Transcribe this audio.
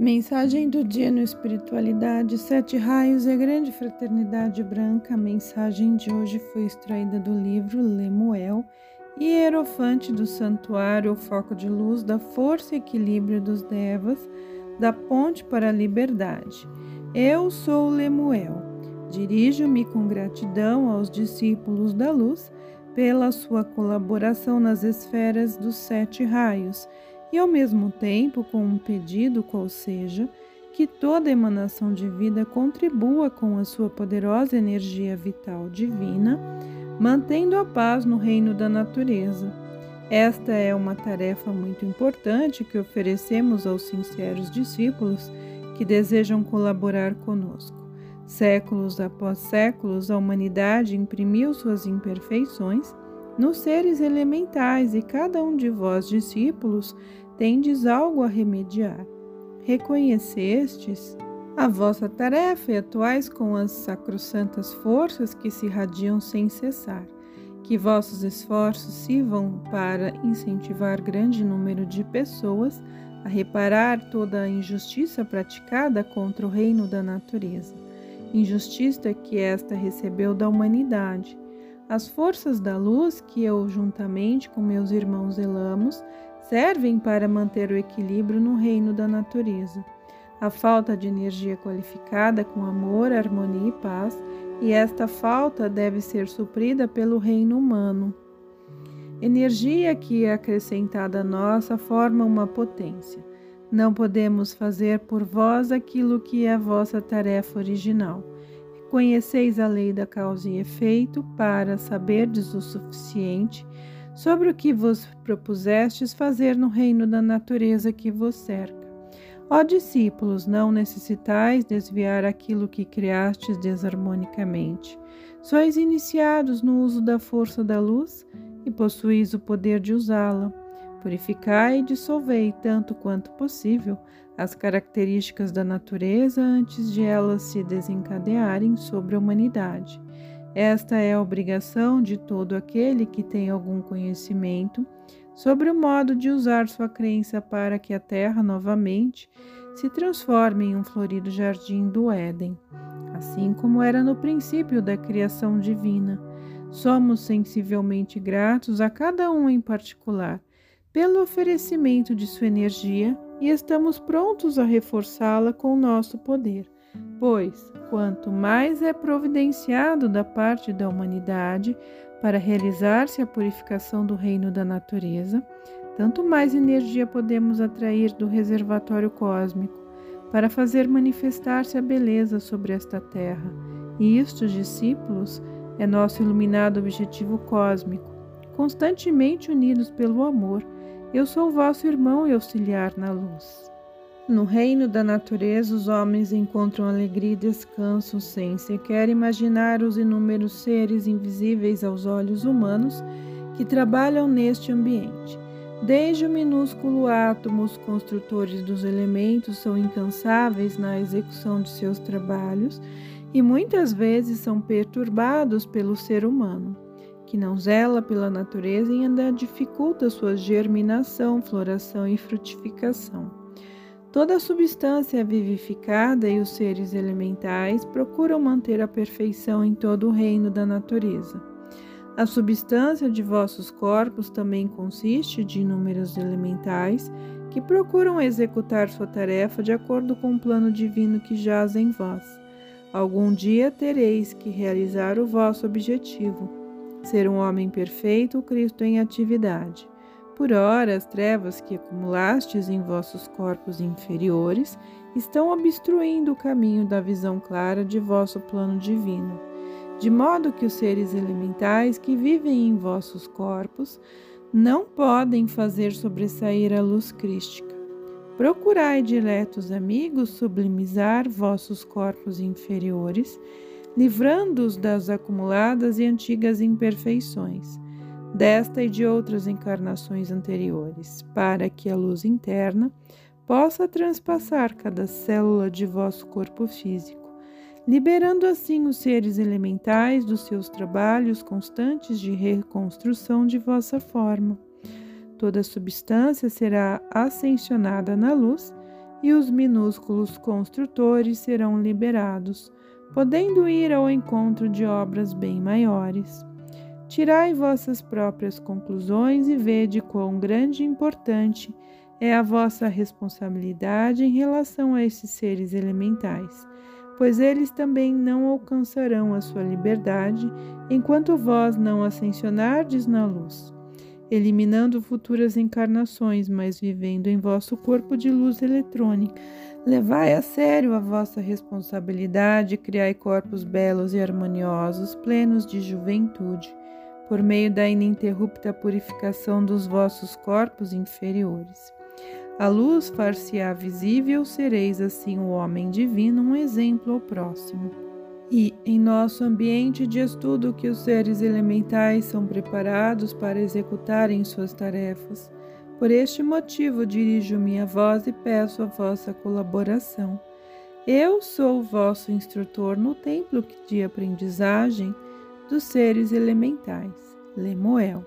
Mensagem do dia no Espiritualidade, Sete Raios e a Grande Fraternidade Branca. A mensagem de hoje foi extraída do livro Lemuel e Hierofante do Santuário, o foco de luz da força e equilíbrio dos Devas, da ponte para a liberdade. Eu sou Lemuel. Dirijo-me com gratidão aos discípulos da luz pela sua colaboração nas esferas dos sete raios e ao mesmo tempo com um pedido qual seja que toda emanação de vida contribua com a sua poderosa energia vital divina, mantendo a paz no reino da natureza. Esta é uma tarefa muito importante que oferecemos aos sinceros discípulos que desejam colaborar conosco. Séculos após séculos, a humanidade imprimiu suas imperfeições nos seres elementais e cada um de vós, discípulos, tendes algo a remediar. Reconhecestes a vossa tarefa e atuais com as sacrossantas forças que se irradiam sem cessar. Que vossos esforços sirvam para incentivar grande número de pessoas a reparar toda a injustiça praticada contra o reino da natureza. Injustiça que esta recebeu da humanidade. As forças da luz que eu, juntamente com meus irmãos zelamos, servem para manter o equilíbrio no reino da natureza. A falta de energia qualificada com amor, harmonia e paz, e esta falta deve ser suprida pelo reino humano. Energia que, acrescentada a nossa, forma uma potência. Não podemos fazer por vós aquilo que é a vossa tarefa original. Conheceis a lei da causa e efeito para saberdes o suficiente sobre o que vos propusestes fazer no reino da natureza que vos cerca. Ó discípulos, não necessitais desviar aquilo que criastes desarmonicamente. Sois iniciados no uso da força da luz e possuís o poder de usá-la. Purificai e dissolvei, tanto quanto possível, as características da natureza antes de elas se desencadearem sobre a humanidade. Esta é a obrigação de todo aquele que tem algum conhecimento sobre o modo de usar sua crença para que a terra novamente se transforme em um florido jardim do Éden, assim como era no princípio da criação divina. Somos sensivelmente gratos a cada um em particular pelo oferecimento de sua energia e estamos prontos a reforçá-la com nosso poder pois quanto mais é providenciado da parte da humanidade para realizar-se a purificação do reino da natureza, tanto mais energia podemos atrair do reservatório cósmico para fazer manifestar-se a beleza sobre esta terra. E isto, discípulos, é nosso iluminado objetivo cósmico, constantemente unidos pelo amor. Eu sou vosso irmão e auxiliar na luz. No reino da natureza, os homens encontram alegria e descanso sem sequer imaginar os inúmeros seres invisíveis aos olhos humanos que trabalham neste ambiente. Desde o minúsculo átomo, os construtores dos elementos são incansáveis na execução de seus trabalhos e muitas vezes são perturbados pelo ser humano, que não zela pela natureza e ainda dificulta sua germinação, floração e frutificação. Toda substância vivificada e os seres elementais procuram manter a perfeição em todo o reino da natureza. A substância de vossos corpos também consiste de inúmeros elementais que procuram executar sua tarefa de acordo com o plano divino que jaz em vós. Algum dia tereis que realizar o vosso objetivo, ser um homem perfeito, Cristo em atividade. Por ora, as trevas que acumulastes em vossos corpos inferiores estão obstruindo o caminho da visão clara de vosso plano divino, de modo que os seres elementais que vivem em vossos corpos não podem fazer sobressair a luz crística. Procurai, diletos amigos, sublimizar vossos corpos inferiores, livrando-os das acumuladas e antigas imperfeições desta e de outras encarnações anteriores, para que a luz interna possa transpassar cada célula de vosso corpo físico, liberando assim os seres elementais dos seus trabalhos constantes de reconstrução de vossa forma. Toda substância será ascensionada na luz e os minúsculos construtores serão liberados, podendo ir ao encontro de obras bem maiores. Tirai vossas próprias conclusões e vede quão grande e importante é a vossa responsabilidade em relação a esses seres elementais, pois eles também não alcançarão a sua liberdade enquanto vós não ascensionardes na luz eliminando futuras encarnações, mas vivendo em vosso corpo de luz eletrônica. Levai a sério a vossa responsabilidade, criai corpos belos e harmoniosos, plenos de juventude, por meio da ininterrupta purificação dos vossos corpos inferiores. A luz far-se-á visível, sereis assim o homem divino, um exemplo ao próximo e em nosso ambiente de estudo que os seres elementais são preparados para executarem suas tarefas. Por este motivo, dirijo minha voz e peço a vossa colaboração. Eu sou vosso instrutor no templo de aprendizagem dos seres elementais. Lemuel.